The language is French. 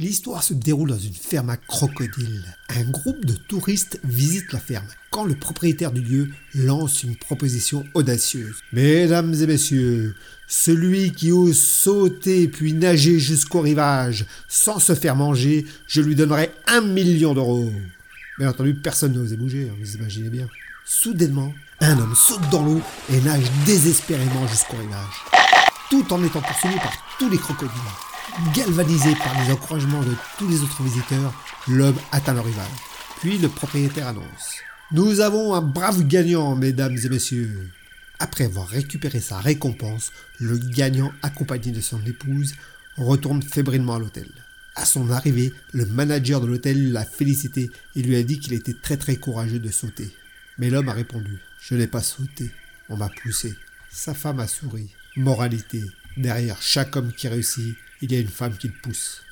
L'histoire se déroule dans une ferme à crocodiles. Un groupe de touristes visite la ferme quand le propriétaire du lieu lance une proposition audacieuse. Mesdames et messieurs, celui qui ose sauter puis nager jusqu'au rivage sans se faire manger, je lui donnerai un million d'euros. Bien entendu, personne n'osait bouger, hein, vous imaginez bien. Soudainement, un homme saute dans l'eau et nage désespérément jusqu'au rivage, tout en étant poursuivi par tous les crocodiles. Galvanisé par les encouragements de tous les autres visiteurs, l'homme atteint le rivage. Puis le propriétaire annonce Nous avons un brave gagnant, mesdames et messieurs. Après avoir récupéré sa récompense, le gagnant, accompagné de son épouse, retourne fébrilement à l'hôtel. À son arrivée, le manager de l'hôtel l'a félicité et lui a dit qu'il était très très courageux de sauter. Mais l'homme a répondu Je n'ai pas sauté, on m'a poussé. Sa femme a souri. Moralité Derrière chaque homme qui réussit, il y a une femme qui le pousse.